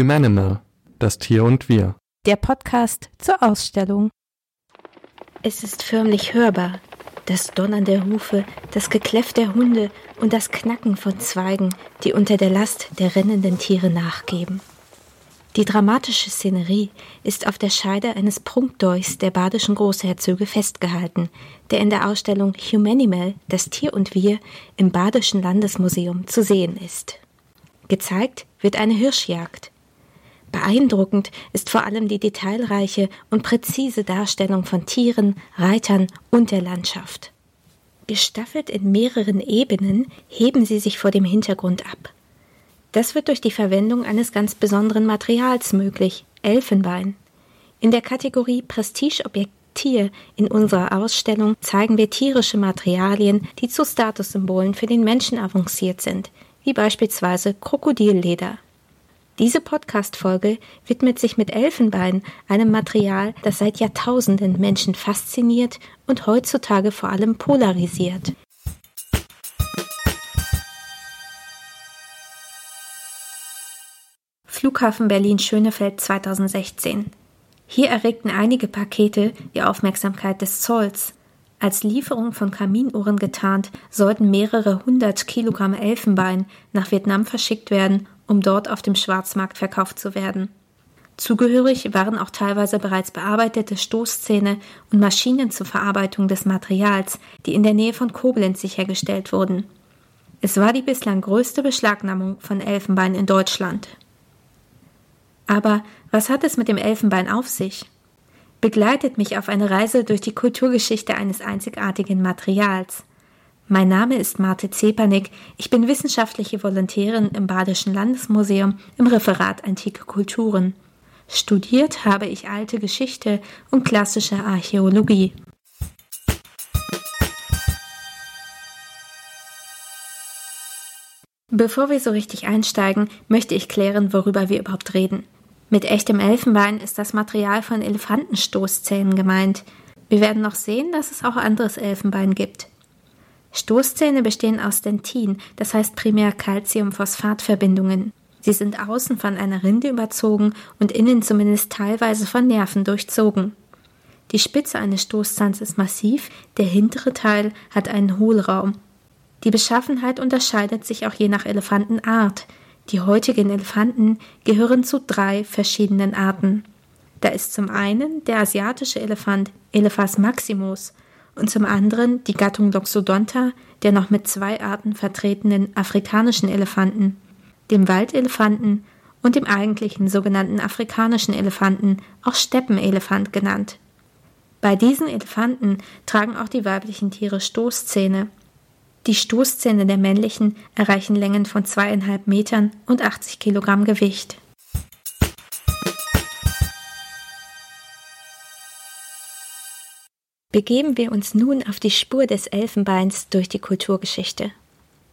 Humanimal, das Tier und wir. Der Podcast zur Ausstellung. Es ist förmlich hörbar. Das Donnern der Hufe, das Gekläff der Hunde und das Knacken von Zweigen, die unter der Last der rennenden Tiere nachgeben. Die dramatische Szenerie ist auf der Scheide eines Prunkdolchs der badischen Großherzöge festgehalten, der in der Ausstellung Humanimal, das Tier und wir, im Badischen Landesmuseum zu sehen ist. Gezeigt wird eine Hirschjagd. Beeindruckend ist vor allem die detailreiche und präzise Darstellung von Tieren, Reitern und der Landschaft. Gestaffelt in mehreren Ebenen heben sie sich vor dem Hintergrund ab. Das wird durch die Verwendung eines ganz besonderen Materials möglich, Elfenbein. In der Kategorie Prestigeobjekt Tier in unserer Ausstellung zeigen wir tierische Materialien, die zu Statussymbolen für den Menschen avanciert sind, wie beispielsweise Krokodilleder. Diese Podcast-Folge widmet sich mit Elfenbein, einem Material, das seit Jahrtausenden Menschen fasziniert und heutzutage vor allem polarisiert. Flughafen Berlin-Schönefeld 2016. Hier erregten einige Pakete die Aufmerksamkeit des Zolls. Als Lieferung von Kaminohren getarnt, sollten mehrere hundert Kilogramm Elfenbein nach Vietnam verschickt werden, um dort auf dem Schwarzmarkt verkauft zu werden. Zugehörig waren auch teilweise bereits bearbeitete Stoßzähne und Maschinen zur Verarbeitung des Materials, die in der Nähe von Koblenz sichergestellt wurden. Es war die bislang größte Beschlagnahmung von Elfenbein in Deutschland. Aber was hat es mit dem Elfenbein auf sich? Begleitet mich auf eine Reise durch die Kulturgeschichte eines einzigartigen Materials. Mein Name ist Marte Zepernick. Ich bin wissenschaftliche Volontärin im Badischen Landesmuseum im Referat Antike Kulturen. Studiert habe ich alte Geschichte und klassische Archäologie. Bevor wir so richtig einsteigen, möchte ich klären, worüber wir überhaupt reden. Mit echtem Elfenbein ist das Material von Elefantenstoßzähnen gemeint. Wir werden noch sehen, dass es auch anderes Elfenbein gibt. Stoßzähne bestehen aus Dentin, das heißt primär Calcium-Phosphat-Verbindungen. Sie sind außen von einer Rinde überzogen und innen zumindest teilweise von Nerven durchzogen. Die Spitze eines Stoßzahns ist massiv, der hintere Teil hat einen Hohlraum. Die Beschaffenheit unterscheidet sich auch je nach Elefantenart. Die heutigen Elefanten gehören zu drei verschiedenen Arten. Da ist zum einen der asiatische Elefant Elephas maximus und zum anderen die Gattung Loxodonta der noch mit zwei Arten vertretenen afrikanischen Elefanten, dem Waldelefanten und dem eigentlichen sogenannten afrikanischen Elefanten, auch Steppenelefant genannt. Bei diesen Elefanten tragen auch die weiblichen Tiere Stoßzähne, die Stoßzähne der männlichen erreichen Längen von zweieinhalb Metern und 80 Kilogramm Gewicht. Begeben wir uns nun auf die Spur des Elfenbeins durch die Kulturgeschichte.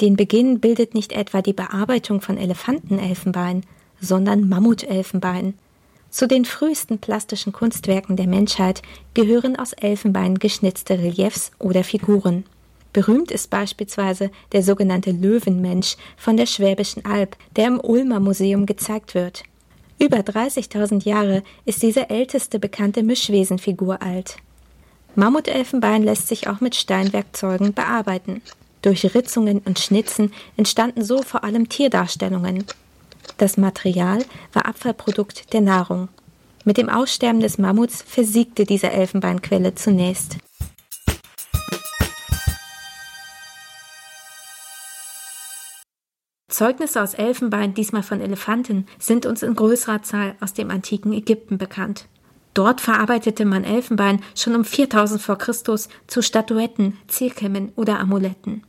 Den Beginn bildet nicht etwa die Bearbeitung von Elefantenelfenbein, sondern Mammutelfenbein. Zu den frühesten plastischen Kunstwerken der Menschheit gehören aus Elfenbein geschnitzte Reliefs oder Figuren. Berühmt ist beispielsweise der sogenannte Löwenmensch von der Schwäbischen Alb, der im Ulmer Museum gezeigt wird. Über 30.000 Jahre ist diese älteste bekannte Mischwesenfigur alt. Mammutelfenbein lässt sich auch mit Steinwerkzeugen bearbeiten. Durch Ritzungen und Schnitzen entstanden so vor allem Tierdarstellungen. Das Material war Abfallprodukt der Nahrung. Mit dem Aussterben des Mammuts versiegte diese Elfenbeinquelle zunächst. Zeugnisse aus Elfenbein, diesmal von Elefanten, sind uns in größerer Zahl aus dem antiken Ägypten bekannt. Dort verarbeitete man Elfenbein schon um 4000 vor Christus zu Statuetten, Zierkämmen oder Amuletten.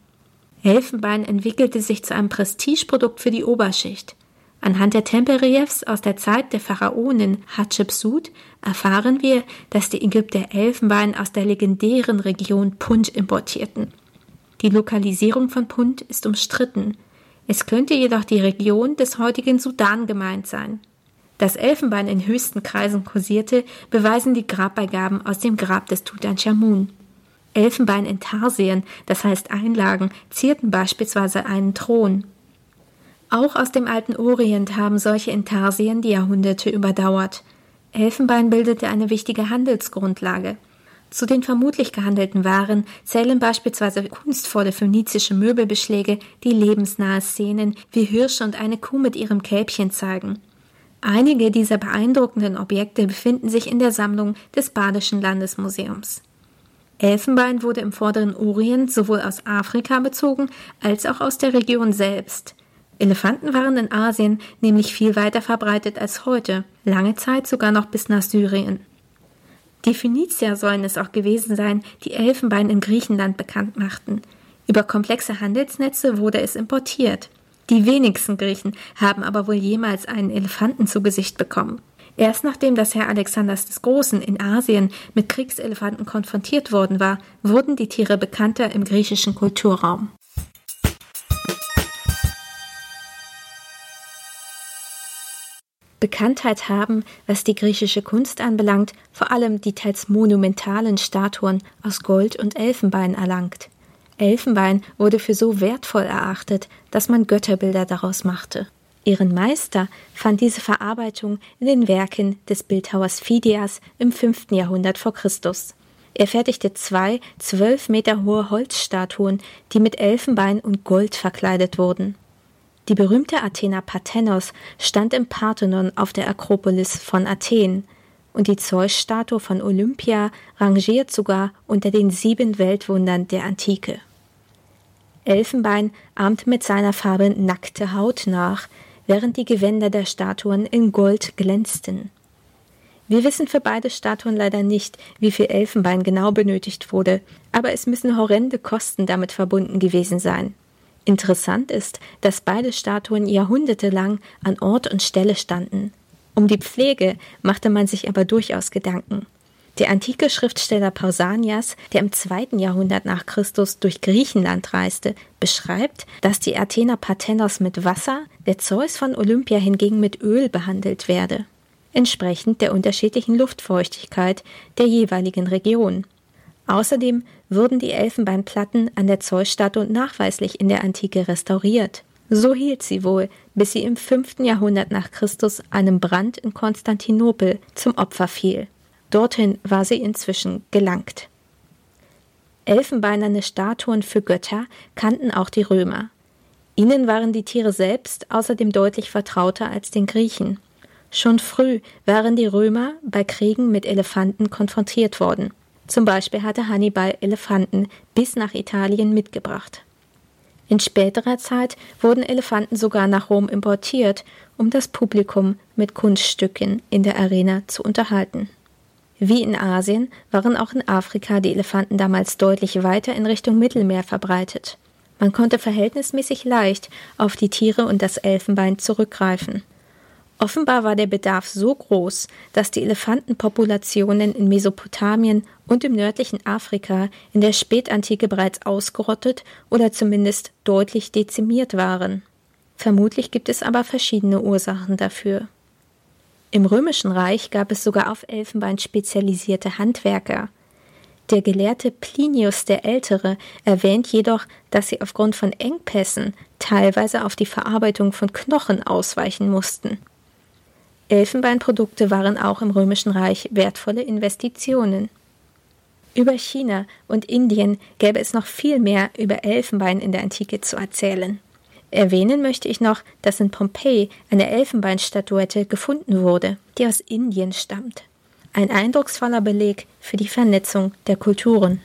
Elfenbein entwickelte sich zu einem Prestigeprodukt für die Oberschicht. Anhand der Tempelreliefs aus der Zeit der Pharaonin Hatschepsut erfahren wir, dass die Ägypter Elfenbein aus der legendären Region Punt importierten. Die Lokalisierung von Punt ist umstritten. Es könnte jedoch die Region des heutigen Sudan gemeint sein. Dass Elfenbein in höchsten Kreisen kursierte, beweisen die Grabbeigaben aus dem Grab des Tutanchamun. Elfenbein in Tarsien, das heißt Einlagen, zierten beispielsweise einen Thron. Auch aus dem alten Orient haben solche Intarsien die Jahrhunderte überdauert. Elfenbein bildete eine wichtige Handelsgrundlage. Zu den vermutlich gehandelten Waren zählen beispielsweise kunstvolle phönizische Möbelbeschläge, die lebensnahe Szenen wie Hirsche und eine Kuh mit ihrem Kälbchen zeigen. Einige dieser beeindruckenden Objekte befinden sich in der Sammlung des Badischen Landesmuseums. Elfenbein wurde im vorderen Orient sowohl aus Afrika bezogen als auch aus der Region selbst. Elefanten waren in Asien nämlich viel weiter verbreitet als heute, lange Zeit sogar noch bis nach Syrien. Die Phönizier sollen es auch gewesen sein, die Elfenbein in Griechenland bekannt machten. Über komplexe Handelsnetze wurde es importiert. Die wenigsten Griechen haben aber wohl jemals einen Elefanten zu Gesicht bekommen. Erst nachdem das Herr Alexanders des Großen in Asien mit Kriegselefanten konfrontiert worden war, wurden die Tiere bekannter im griechischen Kulturraum. Bekanntheit haben, was die griechische Kunst anbelangt, vor allem die teils monumentalen Statuen aus Gold und Elfenbein erlangt. Elfenbein wurde für so wertvoll erachtet, dass man Götterbilder daraus machte. Ihren Meister fand diese Verarbeitung in den Werken des Bildhauers Phidias im 5. Jahrhundert vor Christus. Er fertigte zwei zwölf Meter hohe Holzstatuen, die mit Elfenbein und Gold verkleidet wurden. Die berühmte Athena Parthenos stand im Parthenon auf der Akropolis von Athen, und die Zeus-Statue von Olympia rangiert sogar unter den sieben Weltwundern der Antike. Elfenbein ahmte mit seiner Farbe nackte Haut nach, während die Gewänder der Statuen in Gold glänzten. Wir wissen für beide Statuen leider nicht, wie viel Elfenbein genau benötigt wurde, aber es müssen horrende Kosten damit verbunden gewesen sein. Interessant ist, dass beide Statuen jahrhundertelang an Ort und Stelle standen. Um die Pflege machte man sich aber durchaus Gedanken. Der antike Schriftsteller Pausanias, der im zweiten Jahrhundert nach Christus durch Griechenland reiste, beschreibt, dass die Athener Parthenos mit Wasser, der Zeus von Olympia hingegen mit Öl behandelt werde, entsprechend der unterschiedlichen Luftfeuchtigkeit der jeweiligen Region. Außerdem wurden die Elfenbeinplatten an der Zeusstatue nachweislich in der Antike restauriert. So hielt sie wohl, bis sie im fünften Jahrhundert nach Christus einem Brand in Konstantinopel zum Opfer fiel. Dorthin war sie inzwischen gelangt. Elfenbeinerne Statuen für Götter kannten auch die Römer. Ihnen waren die Tiere selbst außerdem deutlich vertrauter als den Griechen. Schon früh waren die Römer bei Kriegen mit Elefanten konfrontiert worden. Zum Beispiel hatte Hannibal Elefanten bis nach Italien mitgebracht. In späterer Zeit wurden Elefanten sogar nach Rom importiert, um das Publikum mit Kunststücken in der Arena zu unterhalten. Wie in Asien waren auch in Afrika die Elefanten damals deutlich weiter in Richtung Mittelmeer verbreitet. Man konnte verhältnismäßig leicht auf die Tiere und das Elfenbein zurückgreifen. Offenbar war der Bedarf so groß, dass die Elefantenpopulationen in Mesopotamien und im nördlichen Afrika in der Spätantike bereits ausgerottet oder zumindest deutlich dezimiert waren. Vermutlich gibt es aber verschiedene Ursachen dafür. Im Römischen Reich gab es sogar auf Elfenbein spezialisierte Handwerker. Der Gelehrte Plinius der Ältere erwähnt jedoch, dass sie aufgrund von Engpässen teilweise auf die Verarbeitung von Knochen ausweichen mussten. Elfenbeinprodukte waren auch im Römischen Reich wertvolle Investitionen. Über China und Indien gäbe es noch viel mehr über Elfenbein in der Antike zu erzählen. Erwähnen möchte ich noch, dass in Pompeji eine Elfenbeinstatuette gefunden wurde, die aus Indien stammt. Ein eindrucksvoller Beleg für die Vernetzung der Kulturen.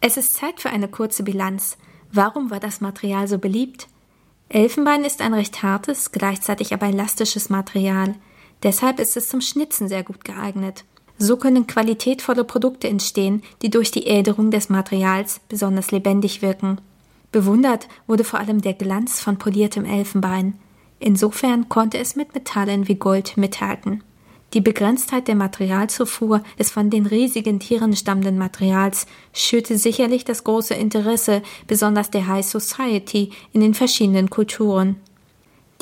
Es ist Zeit für eine kurze Bilanz. Warum war das Material so beliebt? Elfenbein ist ein recht hartes, gleichzeitig aber elastisches Material. Deshalb ist es zum Schnitzen sehr gut geeignet. So können qualitätvolle Produkte entstehen, die durch die Äderung des Materials besonders lebendig wirken. Bewundert wurde vor allem der Glanz von poliertem Elfenbein. Insofern konnte es mit Metallen wie Gold mithalten. Die Begrenztheit der Materialzufuhr des von den riesigen Tieren stammenden Materials schürte sicherlich das große Interesse besonders der High Society in den verschiedenen Kulturen.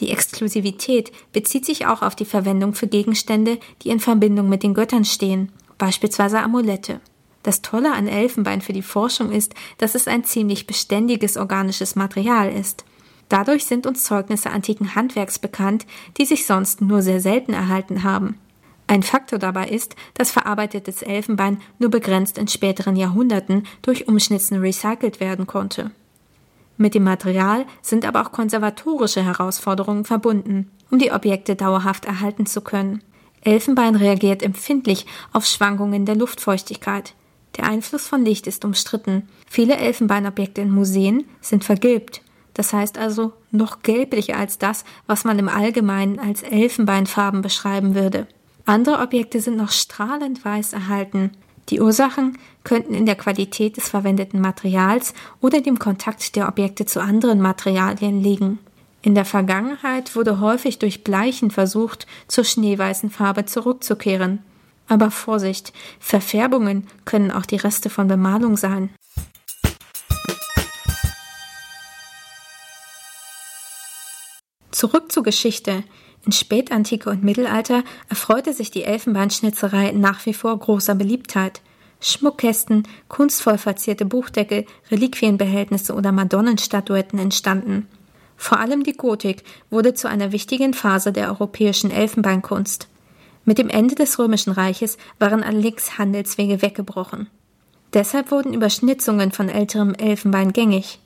Die Exklusivität bezieht sich auch auf die Verwendung für Gegenstände, die in Verbindung mit den Göttern stehen, beispielsweise Amulette. Das Tolle an Elfenbein für die Forschung ist, dass es ein ziemlich beständiges organisches Material ist. Dadurch sind uns Zeugnisse antiken Handwerks bekannt, die sich sonst nur sehr selten erhalten haben. Ein Faktor dabei ist, dass verarbeitetes Elfenbein nur begrenzt in späteren Jahrhunderten durch Umschnitzen recycelt werden konnte. Mit dem Material sind aber auch konservatorische Herausforderungen verbunden, um die Objekte dauerhaft erhalten zu können. Elfenbein reagiert empfindlich auf Schwankungen der Luftfeuchtigkeit. Der Einfluss von Licht ist umstritten. Viele Elfenbeinobjekte in Museen sind vergilbt. Das heißt also noch gelblicher als das, was man im Allgemeinen als Elfenbeinfarben beschreiben würde. Andere Objekte sind noch strahlend weiß erhalten. Die Ursachen könnten in der Qualität des verwendeten Materials oder dem Kontakt der Objekte zu anderen Materialien liegen. In der Vergangenheit wurde häufig durch Bleichen versucht, zur schneeweißen Farbe zurückzukehren. Aber Vorsicht, Verfärbungen können auch die Reste von Bemalung sein. Zurück zur Geschichte. In Spätantike und Mittelalter erfreute sich die Elfenbeinschnitzerei nach wie vor großer Beliebtheit. Schmuckkästen, kunstvoll verzierte Buchdeckel, Reliquienbehältnisse oder Madonnenstatuetten entstanden. Vor allem die Gotik wurde zu einer wichtigen Phase der europäischen Elfenbeinkunst. Mit dem Ende des Römischen Reiches waren allerdings Handelswege weggebrochen. Deshalb wurden Überschnitzungen von älterem Elfenbein gängig.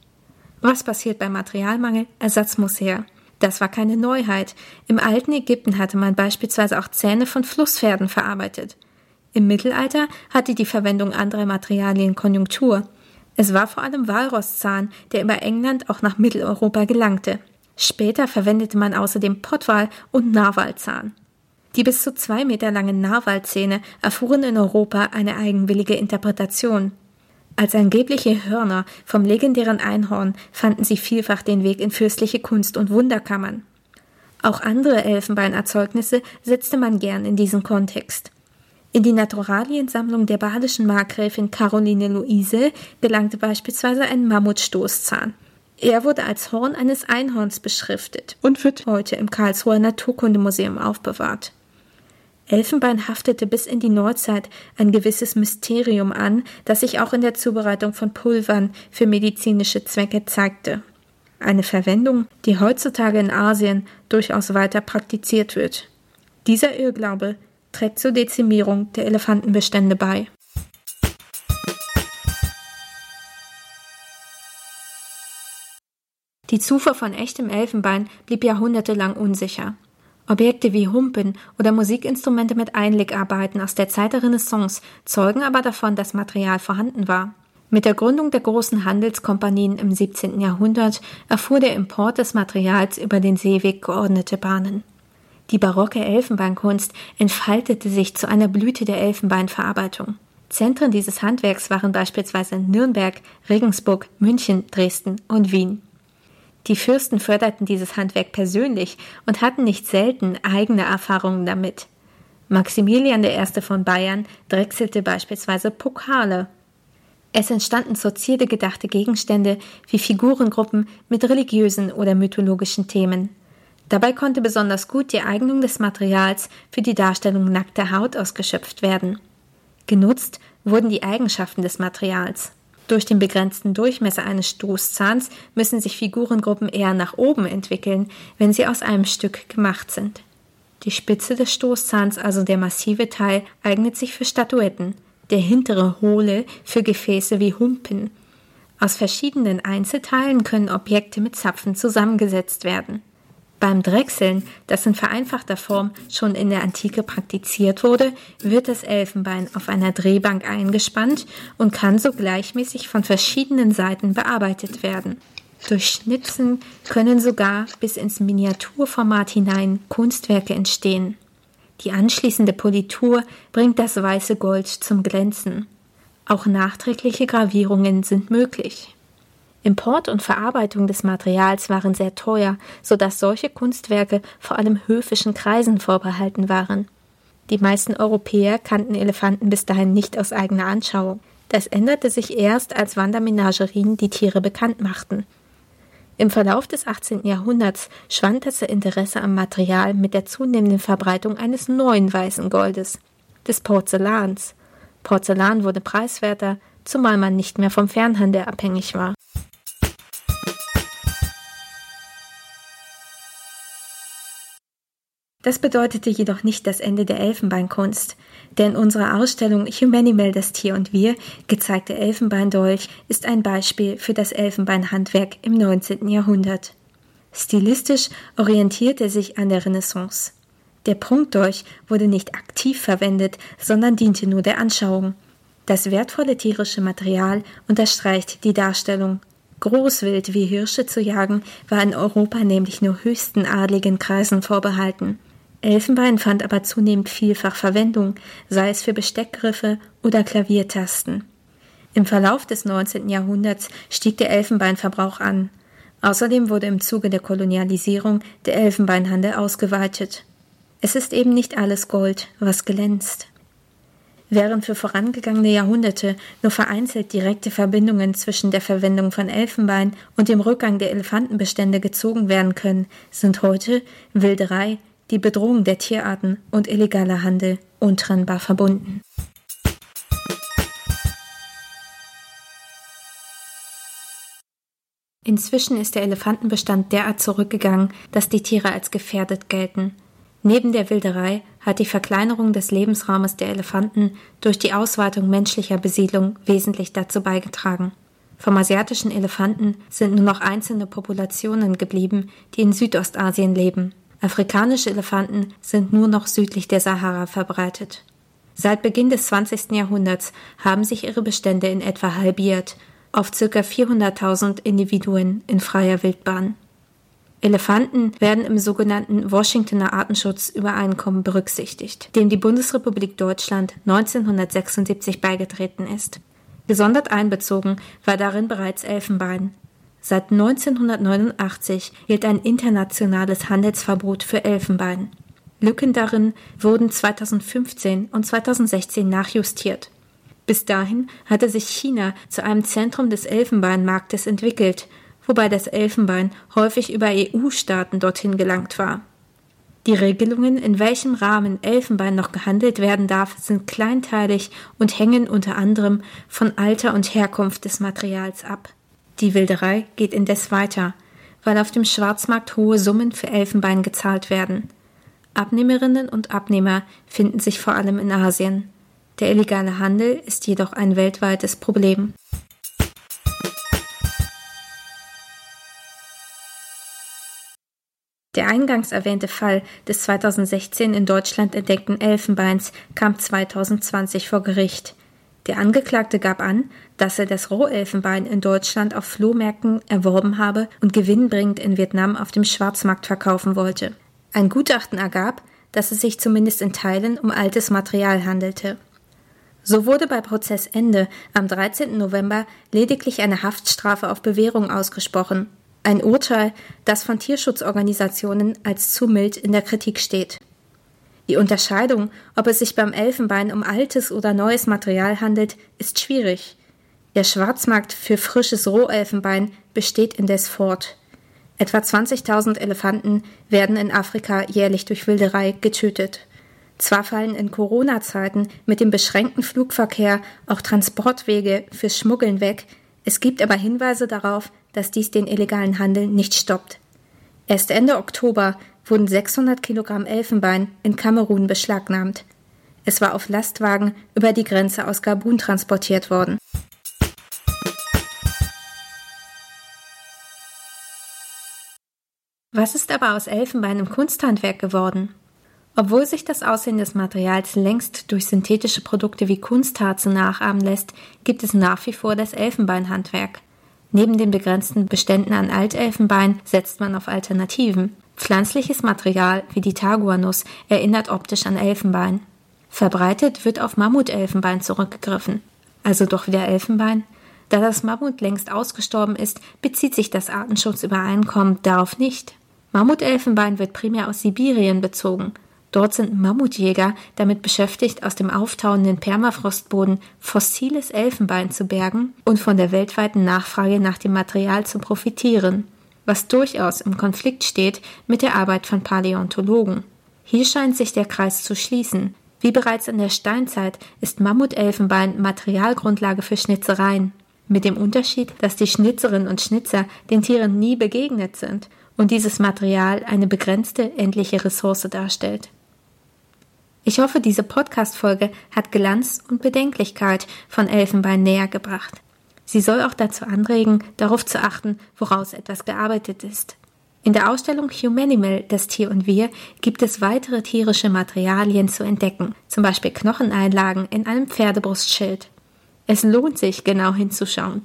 Was passiert beim Materialmangel? Ersatz muss her. Das war keine Neuheit. Im alten Ägypten hatte man beispielsweise auch Zähne von Flusspferden verarbeitet. Im Mittelalter hatte die Verwendung anderer Materialien Konjunktur. Es war vor allem Walrosszahn, der über England auch nach Mitteleuropa gelangte. Später verwendete man außerdem Pottwal und Narwalzahn. Die bis zu zwei Meter langen Narwalzähne erfuhren in Europa eine eigenwillige Interpretation. Als angebliche Hörner vom legendären Einhorn fanden sie vielfach den Weg in fürstliche Kunst- und Wunderkammern. Auch andere Elfenbeinerzeugnisse setzte man gern in diesen Kontext. In die Naturaliensammlung der badischen Markgräfin Caroline Luise gelangte beispielsweise ein Mammutstoßzahn. Er wurde als Horn eines Einhorns beschriftet und wird heute im Karlsruher Naturkundemuseum aufbewahrt. Elfenbein haftete bis in die Neuzeit ein gewisses Mysterium an, das sich auch in der Zubereitung von Pulvern für medizinische Zwecke zeigte. Eine Verwendung, die heutzutage in Asien durchaus weiter praktiziert wird. Dieser Irrglaube trägt zur Dezimierung der Elefantenbestände bei. Die Zufuhr von echtem Elfenbein blieb jahrhundertelang unsicher. Objekte wie Humpen oder Musikinstrumente mit Einlegarbeiten aus der Zeit der Renaissance zeugen aber davon, dass Material vorhanden war. Mit der Gründung der großen Handelskompanien im 17. Jahrhundert erfuhr der Import des Materials über den Seeweg geordnete Bahnen. Die barocke Elfenbeinkunst entfaltete sich zu einer Blüte der Elfenbeinverarbeitung. Zentren dieses Handwerks waren beispielsweise Nürnberg, Regensburg, München, Dresden und Wien. Die Fürsten förderten dieses Handwerk persönlich und hatten nicht selten eigene Erfahrungen damit. Maximilian I. von Bayern drechselte beispielsweise Pokale. Es entstanden zur Zierde gedachte Gegenstände wie Figurengruppen mit religiösen oder mythologischen Themen. Dabei konnte besonders gut die Eignung des Materials für die Darstellung nackter Haut ausgeschöpft werden. Genutzt wurden die Eigenschaften des Materials. Durch den begrenzten Durchmesser eines Stoßzahns müssen sich Figurengruppen eher nach oben entwickeln, wenn sie aus einem Stück gemacht sind. Die Spitze des Stoßzahns, also der massive Teil, eignet sich für Statuetten, der hintere hohle für Gefäße wie Humpen. Aus verschiedenen Einzelteilen können Objekte mit Zapfen zusammengesetzt werden. Beim Drechseln, das in vereinfachter Form schon in der Antike praktiziert wurde, wird das Elfenbein auf einer Drehbank eingespannt und kann so gleichmäßig von verschiedenen Seiten bearbeitet werden. Durch Schnipsen können sogar bis ins Miniaturformat hinein Kunstwerke entstehen. Die anschließende Politur bringt das weiße Gold zum Glänzen. Auch nachträgliche Gravierungen sind möglich. Import und Verarbeitung des Materials waren sehr teuer, so dass solche Kunstwerke vor allem höfischen Kreisen vorbehalten waren. Die meisten Europäer kannten Elefanten bis dahin nicht aus eigener Anschauung. Das änderte sich erst, als Wandermenagerien die Tiere bekannt machten. Im Verlauf des 18. Jahrhunderts schwand das Interesse am Material mit der zunehmenden Verbreitung eines neuen weißen Goldes, des Porzellans. Porzellan wurde preiswerter, zumal man nicht mehr vom Fernhandel abhängig war. Das bedeutete jedoch nicht das Ende der Elfenbeinkunst, denn unsere Ausstellung Humanimal das Tier und wir, gezeigte Elfenbeindolch, ist ein Beispiel für das Elfenbeinhandwerk im 19. Jahrhundert. Stilistisch orientiert er sich an der Renaissance. Der Prunkdolch wurde nicht aktiv verwendet, sondern diente nur der Anschauung. Das wertvolle tierische Material unterstreicht die Darstellung. Großwild wie Hirsche zu jagen war in Europa nämlich nur höchsten adligen Kreisen vorbehalten. Elfenbein fand aber zunehmend vielfach Verwendung, sei es für Besteckgriffe oder Klaviertasten. Im Verlauf des 19. Jahrhunderts stieg der Elfenbeinverbrauch an. Außerdem wurde im Zuge der Kolonialisierung der Elfenbeinhandel ausgeweitet. Es ist eben nicht alles Gold, was glänzt. Während für vorangegangene Jahrhunderte nur vereinzelt direkte Verbindungen zwischen der Verwendung von Elfenbein und dem Rückgang der Elefantenbestände gezogen werden können, sind heute Wilderei, die Bedrohung der Tierarten und illegaler Handel untrennbar verbunden. Inzwischen ist der Elefantenbestand derart zurückgegangen, dass die Tiere als gefährdet gelten. Neben der Wilderei hat die Verkleinerung des Lebensraumes der Elefanten durch die Ausweitung menschlicher Besiedlung wesentlich dazu beigetragen. Vom asiatischen Elefanten sind nur noch einzelne Populationen geblieben, die in Südostasien leben. Afrikanische Elefanten sind nur noch südlich der Sahara verbreitet. Seit Beginn des 20. Jahrhunderts haben sich ihre Bestände in etwa halbiert, auf ca. 400.000 Individuen in freier Wildbahn. Elefanten werden im sogenannten Washingtoner Artenschutzübereinkommen berücksichtigt, dem die Bundesrepublik Deutschland 1976 beigetreten ist. Gesondert einbezogen war darin bereits Elfenbein, Seit 1989 gilt ein internationales Handelsverbot für Elfenbein. Lücken darin wurden 2015 und 2016 nachjustiert. Bis dahin hatte sich China zu einem Zentrum des Elfenbeinmarktes entwickelt, wobei das Elfenbein häufig über EU-Staaten dorthin gelangt war. Die Regelungen, in welchem Rahmen Elfenbein noch gehandelt werden darf, sind kleinteilig und hängen unter anderem von Alter und Herkunft des Materials ab. Die Wilderei geht indes weiter, weil auf dem Schwarzmarkt hohe Summen für Elfenbein gezahlt werden. Abnehmerinnen und Abnehmer finden sich vor allem in Asien. Der illegale Handel ist jedoch ein weltweites Problem. Der eingangs erwähnte Fall des 2016 in Deutschland entdeckten Elfenbeins kam 2020 vor Gericht. Der Angeklagte gab an, dass er das Rohelfenbein in Deutschland auf Flohmärkten erworben habe und gewinnbringend in Vietnam auf dem Schwarzmarkt verkaufen wollte. Ein Gutachten ergab, dass es sich zumindest in Teilen um altes Material handelte. So wurde bei Prozessende am 13. November lediglich eine Haftstrafe auf Bewährung ausgesprochen, ein Urteil, das von Tierschutzorganisationen als zu mild in der Kritik steht. Die Unterscheidung, ob es sich beim Elfenbein um altes oder neues Material handelt, ist schwierig. Der Schwarzmarkt für frisches Rohelfenbein besteht indes fort. Etwa 20.000 Elefanten werden in Afrika jährlich durch Wilderei getötet. Zwar fallen in Corona-Zeiten mit dem beschränkten Flugverkehr auch Transportwege fürs Schmuggeln weg, es gibt aber Hinweise darauf, dass dies den illegalen Handel nicht stoppt. Erst Ende Oktober wurden 600 Kilogramm Elfenbein in Kamerun beschlagnahmt. Es war auf Lastwagen über die Grenze aus Gabun transportiert worden. Was ist aber aus Elfenbein im Kunsthandwerk geworden? Obwohl sich das Aussehen des Materials längst durch synthetische Produkte wie Kunstharze nachahmen lässt, gibt es nach wie vor das Elfenbeinhandwerk. Neben den begrenzten Beständen an Altelfenbein setzt man auf Alternativen. Pflanzliches Material wie die Taguanuss erinnert optisch an Elfenbein. Verbreitet wird auf Mammutelfenbein zurückgegriffen. Also doch wieder Elfenbein? Da das Mammut längst ausgestorben ist, bezieht sich das Artenschutzübereinkommen darauf nicht. Mammutelfenbein wird primär aus Sibirien bezogen. Dort sind Mammutjäger damit beschäftigt, aus dem auftauenden Permafrostboden fossiles Elfenbein zu bergen und von der weltweiten Nachfrage nach dem Material zu profitieren was durchaus im Konflikt steht mit der Arbeit von Paläontologen. Hier scheint sich der Kreis zu schließen. Wie bereits in der Steinzeit ist Mammutelfenbein Materialgrundlage für Schnitzereien. Mit dem Unterschied, dass die Schnitzerinnen und Schnitzer den Tieren nie begegnet sind und dieses Material eine begrenzte endliche Ressource darstellt. Ich hoffe, diese Podcast-Folge hat Glanz und Bedenklichkeit von Elfenbein näher gebracht. Sie soll auch dazu anregen, darauf zu achten, woraus etwas gearbeitet ist. In der Ausstellung Humanimal, das Tier und wir, gibt es weitere tierische Materialien zu entdecken, zum Beispiel Knocheneinlagen in einem Pferdebrustschild. Es lohnt sich, genau hinzuschauen.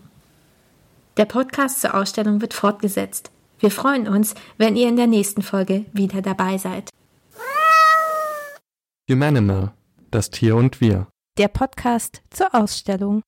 Der Podcast zur Ausstellung wird fortgesetzt. Wir freuen uns, wenn ihr in der nächsten Folge wieder dabei seid. Humanimal, das Tier und wir. Der Podcast zur Ausstellung.